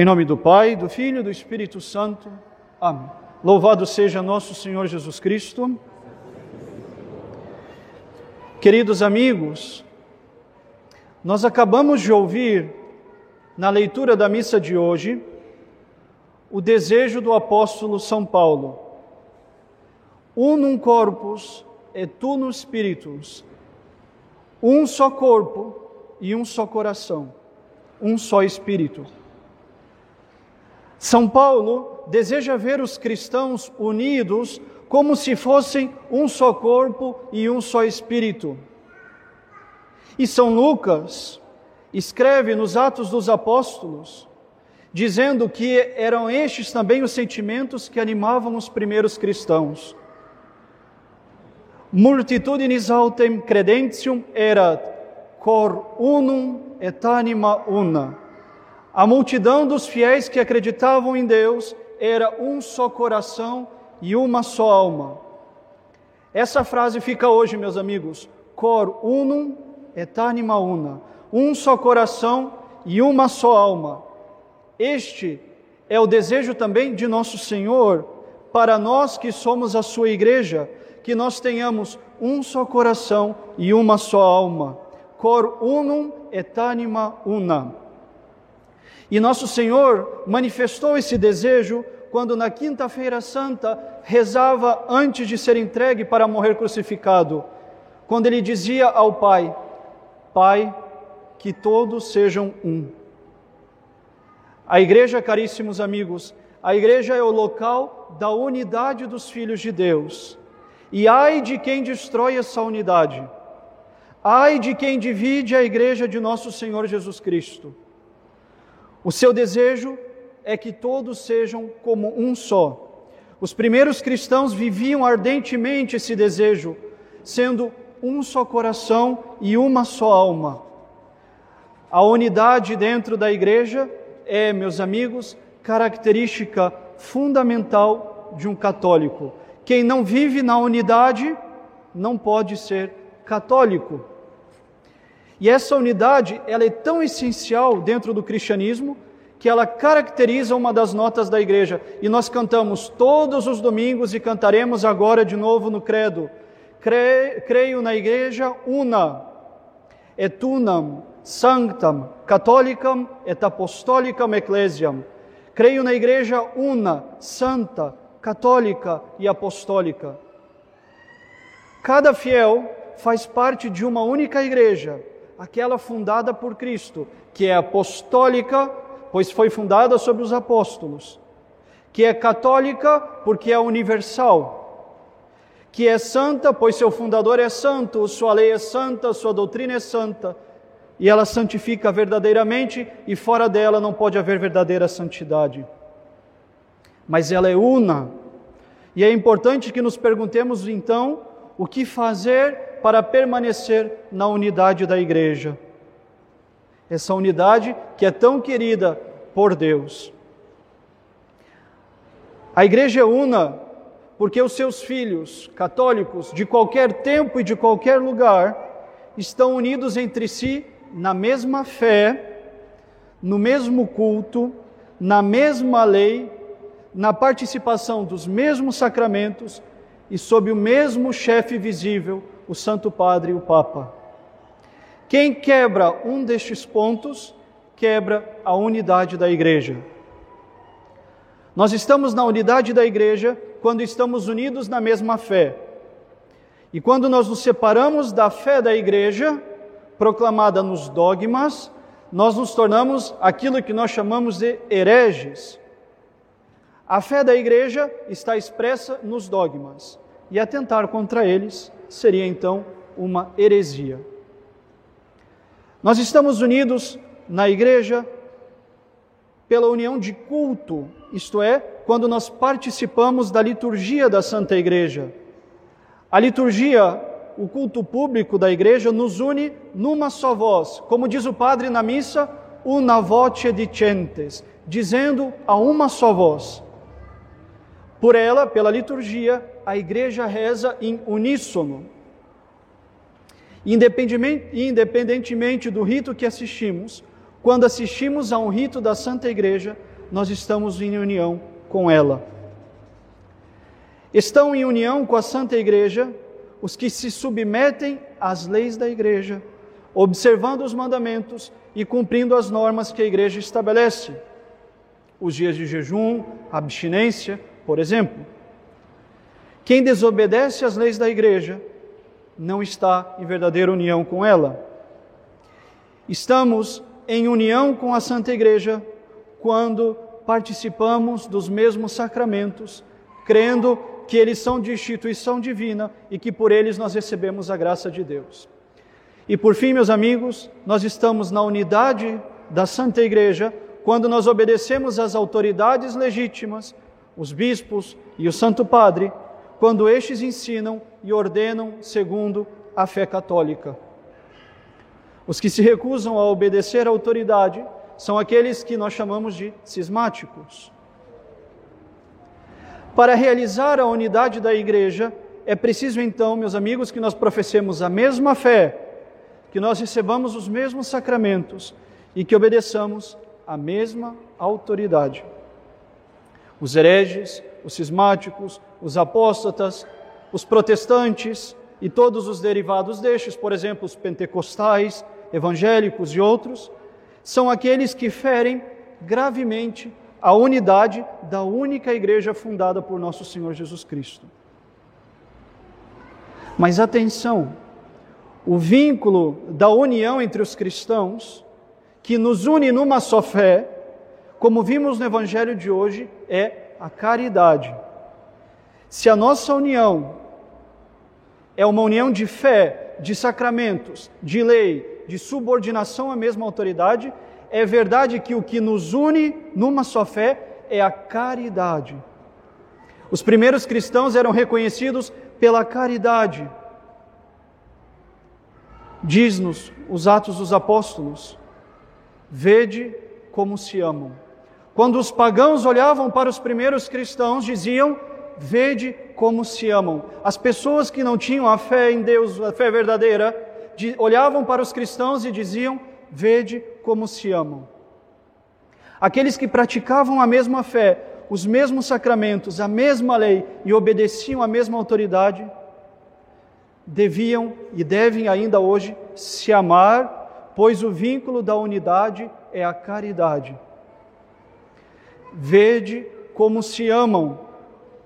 Em nome do Pai, do Filho e do Espírito Santo. Amém. Louvado seja nosso Senhor Jesus Cristo. Queridos amigos, nós acabamos de ouvir na leitura da missa de hoje o desejo do apóstolo São Paulo. Unum corpus et unum spiritus. Um só corpo e um só coração, um só espírito. São Paulo deseja ver os cristãos unidos como se fossem um só corpo e um só espírito. E São Lucas escreve nos Atos dos Apóstolos, dizendo que eram estes também os sentimentos que animavam os primeiros cristãos. Multitudinis autem credentium erat cor unum et anima una a multidão dos fiéis que acreditavam em Deus era um só coração e uma só alma. Essa frase fica hoje, meus amigos, cor unum et anima una, um só coração e uma só alma. Este é o desejo também de nosso Senhor para nós que somos a sua igreja, que nós tenhamos um só coração e uma só alma. Cor unum et anima una. E nosso Senhor manifestou esse desejo quando na quinta-feira santa rezava antes de ser entregue para morrer crucificado, quando ele dizia ao Pai: Pai, que todos sejam um. A igreja, caríssimos amigos, a igreja é o local da unidade dos filhos de Deus. E ai de quem destrói essa unidade. Ai de quem divide a igreja de nosso Senhor Jesus Cristo. O seu desejo é que todos sejam como um só. Os primeiros cristãos viviam ardentemente esse desejo, sendo um só coração e uma só alma. A unidade dentro da igreja é, meus amigos, característica fundamental de um católico. Quem não vive na unidade não pode ser católico. E essa unidade, ela é tão essencial dentro do cristianismo que ela caracteriza uma das notas da igreja. E nós cantamos todos os domingos e cantaremos agora de novo no credo. creio na igreja una, et unam, sanctam, catholicam et apostolicam ecclesiam. Creio na igreja una, santa, católica e apostólica. Cada fiel faz parte de uma única igreja aquela fundada por Cristo, que é apostólica, pois foi fundada sobre os apóstolos, que é católica, porque é universal, que é santa, pois seu fundador é santo, sua lei é santa, sua doutrina é santa, e ela santifica verdadeiramente, e fora dela não pode haver verdadeira santidade. Mas ela é una, e é importante que nos perguntemos então o que fazer para permanecer na unidade da igreja. Essa unidade que é tão querida por Deus. A igreja é una porque os seus filhos católicos de qualquer tempo e de qualquer lugar estão unidos entre si na mesma fé, no mesmo culto, na mesma lei, na participação dos mesmos sacramentos e sob o mesmo chefe visível, o Santo Padre e o Papa. Quem quebra um destes pontos, quebra a unidade da igreja. Nós estamos na unidade da igreja quando estamos unidos na mesma fé. E quando nós nos separamos da fé da igreja, proclamada nos dogmas, nós nos tornamos aquilo que nós chamamos de hereges. A fé da igreja está expressa nos dogmas, e atentar contra eles seria então uma heresia. Nós estamos unidos na igreja pela união de culto, isto é, quando nós participamos da liturgia da Santa Igreja. A liturgia, o culto público da igreja, nos une numa só voz, como diz o padre na missa, una voce dicentes, dizendo a uma só voz. Por ela, pela liturgia, a igreja reza em uníssono. Independentemente do rito que assistimos, Quando assistimos a um rito da Santa Igreja, nós estamos em união com ela. Estão em união com a Santa Igreja os que se submetem às leis da Igreja, observando os mandamentos e cumprindo as normas que a Igreja estabelece. Os dias de jejum, abstinência, por exemplo. Quem desobedece às leis da Igreja não está em verdadeira união com ela. Estamos em união com a Santa Igreja quando participamos dos mesmos sacramentos, crendo que eles são de instituição divina e que por eles nós recebemos a graça de Deus. E por fim, meus amigos, nós estamos na unidade da Santa Igreja quando nós obedecemos às autoridades legítimas, os bispos e o Santo Padre, quando estes ensinam e ordenam segundo a fé católica. Os que se recusam a obedecer à autoridade são aqueles que nós chamamos de cismáticos. Para realizar a unidade da igreja, é preciso então, meus amigos, que nós professemos a mesma fé, que nós recebamos os mesmos sacramentos e que obedeçamos a mesma autoridade. Os hereges, os cismáticos, os apóstatas, os protestantes e todos os derivados destes, por exemplo, os pentecostais, evangélicos e outros, são aqueles que ferem gravemente a unidade da única igreja fundada por nosso Senhor Jesus Cristo. Mas atenção, o vínculo da união entre os cristãos, que nos une numa só fé, como vimos no Evangelho de hoje, é a caridade. Se a nossa união é uma união de fé, de sacramentos, de lei, de subordinação à mesma autoridade, é verdade que o que nos une numa só fé é a caridade. Os primeiros cristãos eram reconhecidos pela caridade. Diz-nos os Atos dos Apóstolos: Vede como se amam. Quando os pagãos olhavam para os primeiros cristãos, diziam: Vede como se amam. As pessoas que não tinham a fé em Deus, a fé verdadeira, olhavam para os cristãos e diziam: vede como se amam. Aqueles que praticavam a mesma fé, os mesmos sacramentos, a mesma lei e obedeciam a mesma autoridade, deviam e devem ainda hoje se amar, pois o vínculo da unidade é a caridade. Vede como se amam.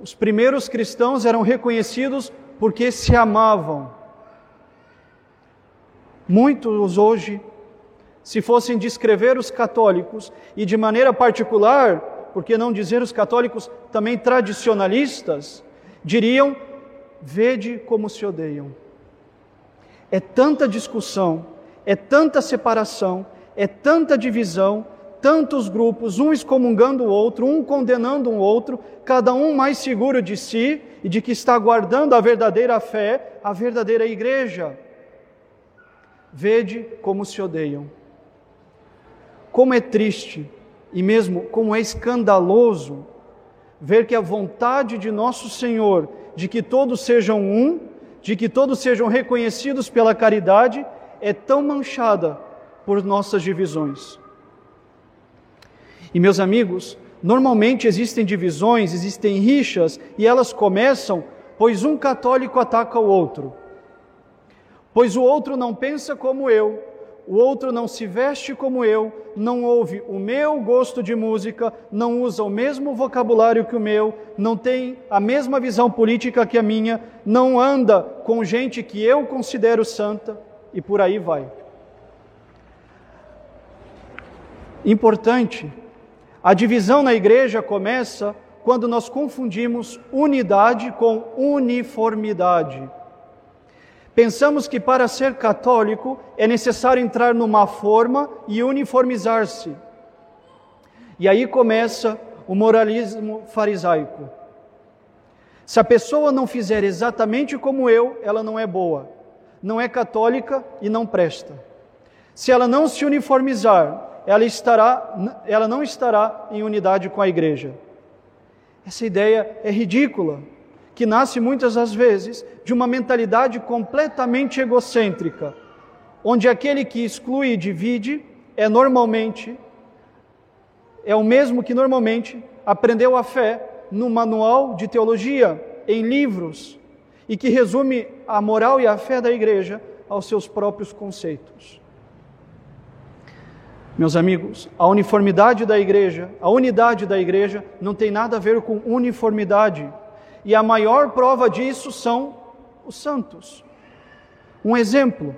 Os primeiros cristãos eram reconhecidos porque se amavam. Muitos hoje se fossem descrever os católicos, e de maneira particular, por que não dizer os católicos também tradicionalistas, diriam: vede como se odeiam. É tanta discussão, é tanta separação, é tanta divisão, tantos grupos, um excomungando o outro, um condenando o outro, cada um mais seguro de si e de que está guardando a verdadeira fé, a verdadeira igreja. Vede como se odeiam. Como é triste e mesmo como é escandaloso ver que a vontade de nosso Senhor de que todos sejam um, de que todos sejam reconhecidos pela caridade, é tão manchada por nossas divisões. E meus amigos, normalmente existem divisões, existem rixas, e elas começam pois um católico ataca o outro. Pois o outro não pensa como eu, o outro não se veste como eu, não ouve o meu gosto de música, não usa o mesmo vocabulário que o meu, não tem a mesma visão política que a minha, não anda com gente que eu considero santa e por aí vai. Importante, a divisão na igreja começa quando nós confundimos unidade com uniformidade. Pensamos que para ser católico é necessário entrar numa forma e uniformizar-se. E aí começa o moralismo farisaico. Se a pessoa não fizer exatamente como eu, ela não é boa, não é católica e não presta. Se ela não se uniformizar, ela estará, ela não estará em unidade com a igreja. Essa ideia é ridícula que nasce muitas das vezes de uma mentalidade completamente egocêntrica, onde aquele que exclui e divide é normalmente é o mesmo que normalmente aprendeu a fé no manual de teologia, em livros, e que resume a moral e a fé da igreja aos seus próprios conceitos. Meus amigos, a uniformidade da igreja, a unidade da igreja, não tem nada a ver com uniformidade. E a maior prova disso são os santos. Um exemplo.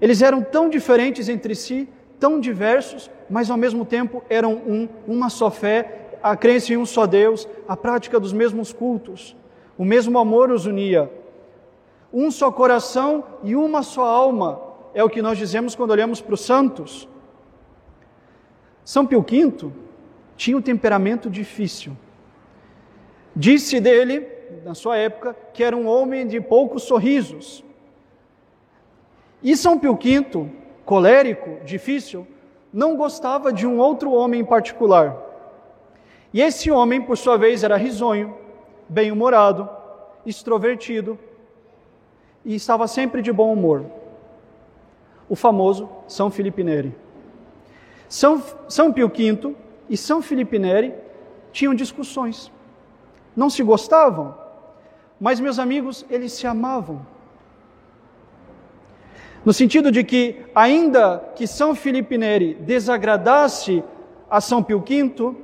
Eles eram tão diferentes entre si, tão diversos, mas ao mesmo tempo eram um, uma só fé, a crença em um só Deus, a prática dos mesmos cultos. O mesmo amor os unia. Um só coração e uma só alma, é o que nós dizemos quando olhamos para os santos. São Pio V tinha um temperamento difícil. Disse dele, na sua época, que era um homem de poucos sorrisos. E São Pio V, colérico, difícil, não gostava de um outro homem em particular. E esse homem, por sua vez, era risonho, bem-humorado, extrovertido e estava sempre de bom humor. O famoso São Filipe Neri. São, São Pio V e São Filipe Neri tinham discussões. Não se gostavam, mas, meus amigos, eles se amavam. No sentido de que, ainda que São Filipe Neri desagradasse a São Pio V,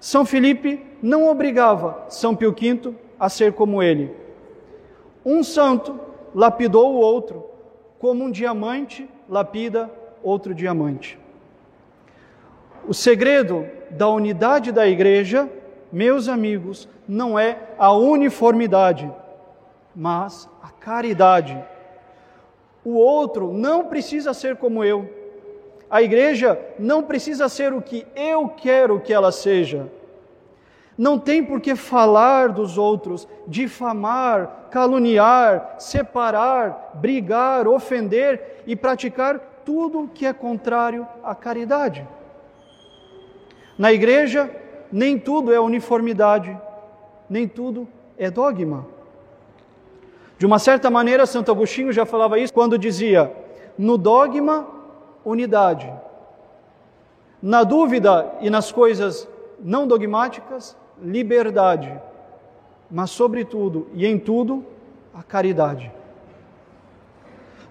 São Filipe não obrigava São Pio V a ser como ele. Um santo lapidou o outro, como um diamante lapida outro diamante. O segredo da unidade da igreja, meus amigos, não é a uniformidade, mas a caridade. O outro não precisa ser como eu. A igreja não precisa ser o que eu quero que ela seja. Não tem por que falar dos outros, difamar, caluniar, separar, brigar, ofender e praticar tudo que é contrário à caridade. Na igreja, nem tudo é uniformidade, nem tudo é dogma. De uma certa maneira, Santo Agostinho já falava isso quando dizia: no dogma, unidade. Na dúvida e nas coisas não dogmáticas, liberdade, mas, sobretudo e em tudo, a caridade.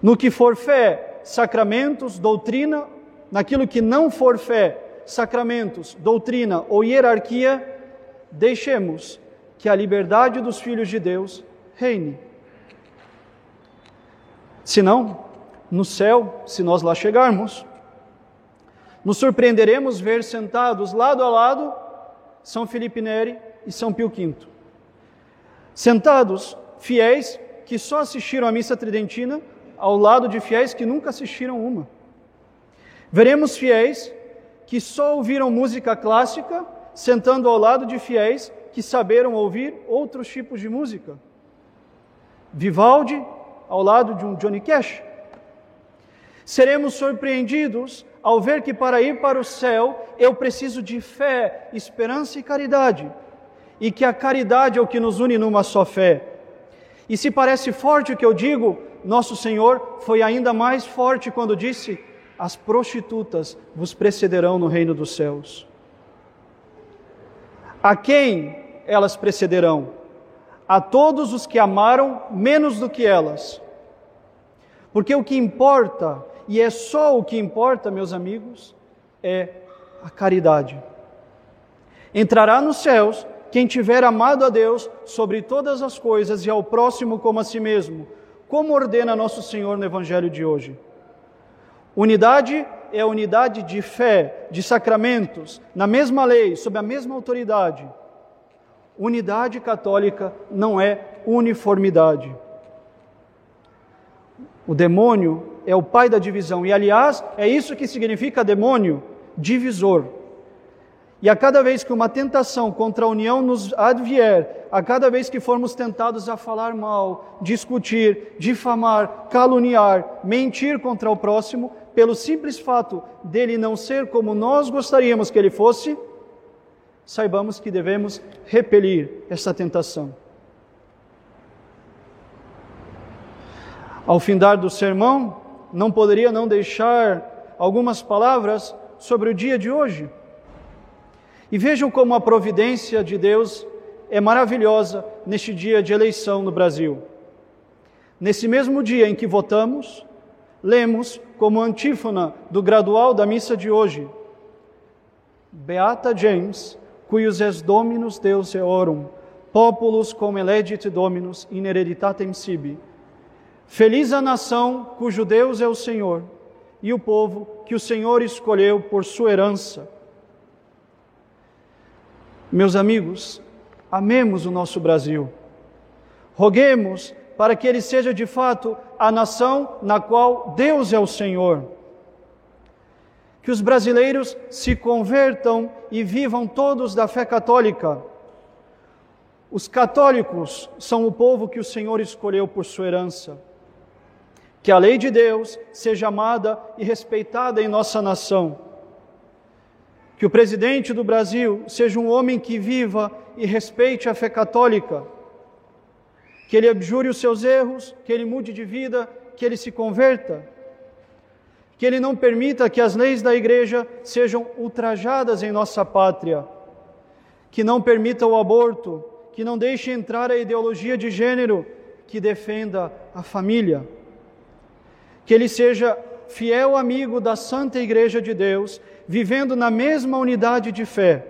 No que for fé, sacramentos, doutrina, naquilo que não for fé, sacramentos, doutrina ou hierarquia, deixemos que a liberdade dos filhos de Deus reine. Senão, no céu, se nós lá chegarmos, nos surpreenderemos ver sentados lado a lado são Felipe Neri e São Pio V. Sentados, fiéis que só assistiram à missa tridentina, ao lado de fiéis que nunca assistiram uma. Veremos fiéis que só ouviram música clássica, sentando ao lado de fiéis que saberam ouvir outros tipos de música. Vivaldi ao lado de um Johnny Cash. Seremos surpreendidos ao ver que para ir para o céu eu preciso de fé, esperança e caridade, e que a caridade é o que nos une numa só fé. E se parece forte o que eu digo, nosso Senhor foi ainda mais forte quando disse: As prostitutas vos precederão no reino dos céus. A quem elas precederão? A todos os que amaram menos do que elas. Porque o que importa e é só o que importa, meus amigos, é a caridade. Entrará nos céus quem tiver amado a Deus sobre todas as coisas e ao próximo como a si mesmo, como ordena nosso Senhor no Evangelho de hoje. Unidade é a unidade de fé, de sacramentos, na mesma lei, sob a mesma autoridade. Unidade católica não é uniformidade. O demônio é o pai da divisão. E, aliás, é isso que significa demônio, divisor. E a cada vez que uma tentação contra a união nos advier, a cada vez que formos tentados a falar mal, discutir, difamar, caluniar, mentir contra o próximo, pelo simples fato dele não ser como nós gostaríamos que ele fosse, saibamos que devemos repelir essa tentação. Ao findar do sermão, não poderia não deixar algumas palavras sobre o dia de hoje. E vejam como a providência de Deus é maravilhosa neste dia de eleição no Brasil. Nesse mesmo dia em que votamos, lemos como antífona do gradual da missa de hoje: Beata James, cuius es Dominus Deus eorum, populus cum elegit Dominus in hereditatem sibi. Feliz a nação cujo Deus é o Senhor, e o povo que o Senhor escolheu por sua herança. Meus amigos, amemos o nosso Brasil. Roguemos para que ele seja de fato a nação na qual Deus é o Senhor. Que os brasileiros se convertam e vivam todos da fé católica. Os católicos são o povo que o Senhor escolheu por sua herança. Que a lei de Deus seja amada e respeitada em nossa nação. Que o presidente do Brasil seja um homem que viva e respeite a fé católica, que ele abjure os seus erros, que ele mude de vida, que ele se converta, que ele não permita que as leis da igreja sejam ultrajadas em nossa pátria, que não permita o aborto, que não deixe entrar a ideologia de gênero que defenda a família, que ele seja fiel amigo da Santa Igreja de Deus vivendo na mesma unidade de fé.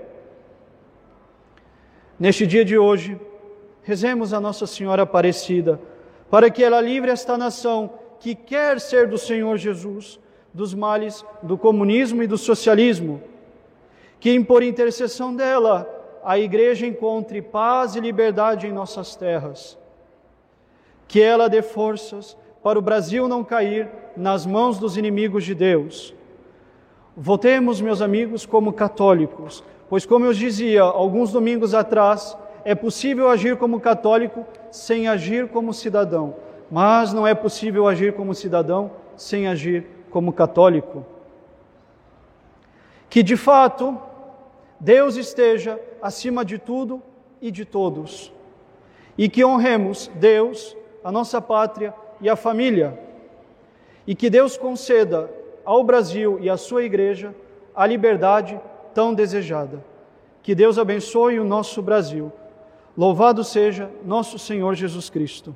Neste dia de hoje, rezemos a Nossa Senhora Aparecida, para que ela livre esta nação que quer ser do Senhor Jesus, dos males do comunismo e do socialismo, que por intercessão dela a igreja encontre paz e liberdade em nossas terras, que ela dê forças para o Brasil não cair nas mãos dos inimigos de Deus. Votemos, meus amigos, como católicos, pois, como eu dizia alguns domingos atrás, é possível agir como católico sem agir como cidadão, mas não é possível agir como cidadão sem agir como católico. Que de fato Deus esteja acima de tudo e de todos, e que honremos Deus, a nossa pátria e a família, e que Deus conceda ao Brasil e à sua igreja a liberdade tão desejada. Que Deus abençoe o nosso Brasil. Louvado seja nosso Senhor Jesus Cristo.